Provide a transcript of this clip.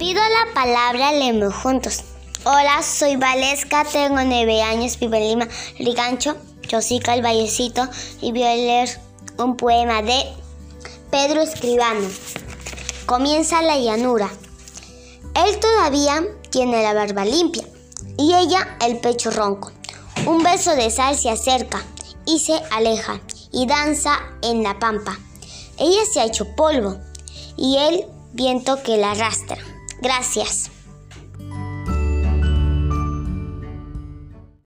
Pido la palabra, leemos juntos. Hola, soy Valesca, tengo nueve años, vivo en Lima, Rigancho, Chosica, el Vallecito, y voy a leer un poema de Pedro Escribano. Comienza la llanura. Él todavía tiene la barba limpia y ella el pecho ronco. Un beso de sal se acerca y se aleja y danza en la pampa. Ella se ha hecho polvo y el viento que la arrastra. Gracias.